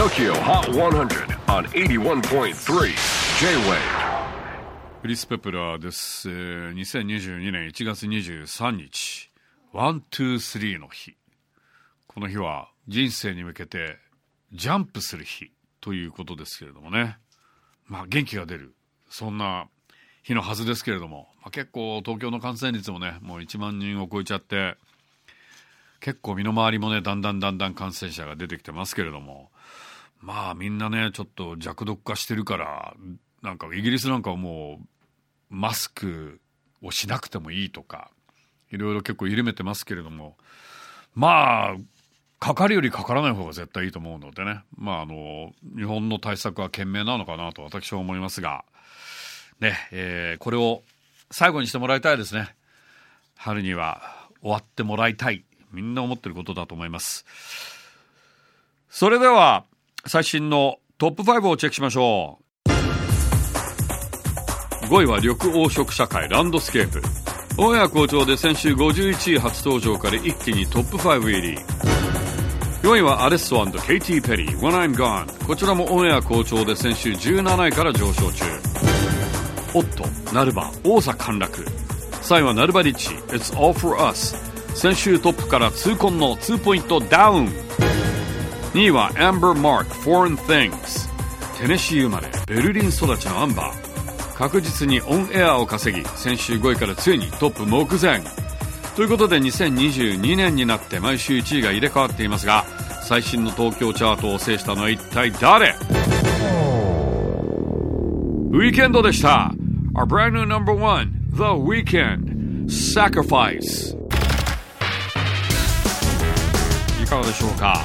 TOKYO HOT 100 on 81.3 J-WAVE クリス・ペプラーです、えー2022年1月23日 one two three の日。この日は人生に向けてジャンプする日ということですけれどもね。まあ元気が出る。そんな日のはずですけれども、まあ、結構東京の感染率もねもう1万人を超えちゃって結構身の回りもねだんだんだんだん感染者が出てきてますけれども。まあみんなねちょっと弱毒化してるからなんかイギリスなんかはもうマスクをしなくてもいいとかいろいろ結構緩めてますけれども。まあかかるよりかからない方が絶対いいと思うのでね。まああの日本の対策は賢明なのかなと私は思いますが。ねえーこれを最後にしてもらいたいですね。春には終わってもらいたい。みんな思ってることだと思います。それでは最新のトップ5をチェックしましょう。5位は緑黄色社会 Landscape。オンエア好調で先週51位初登場から一気にトップ5入り。4位はアレッソケイティ・ペリー。When I'm Gone こちらもオンエア好調で先週17位から上昇中。オット、ナルバ、王座陥落。3位はナルバリッチ。It's All For Us 先週トップから痛恨の2ポイントダウン。2位は Amber Mark Foreign Things テネシー生まれベルリン育ちのアンバー。確実にオンエアを稼ぎ先週5位からついにトップ目前。ということで2022年になって毎週1位が入れ替わっていますが最新の東京チャートを制したのは一体誰？ウィーケンドでした。Our brand new number one The Weekend Sacrifice. かがでしょうか？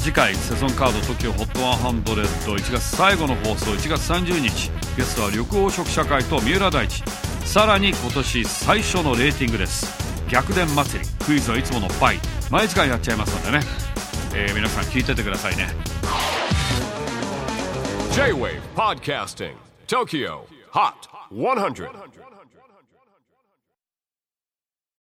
次回セゾンカード TOKIOHOT1001 月最後の放送1月30日ゲストは緑黄色社会と三浦大知。さらに今年最初のレーティングです。逆転祭り。クイズはいつもの倍毎時間やっちゃいますのでね、えー皆さん聞いててくださいね。J-WAVE PODCASTING TOKYO HOT 100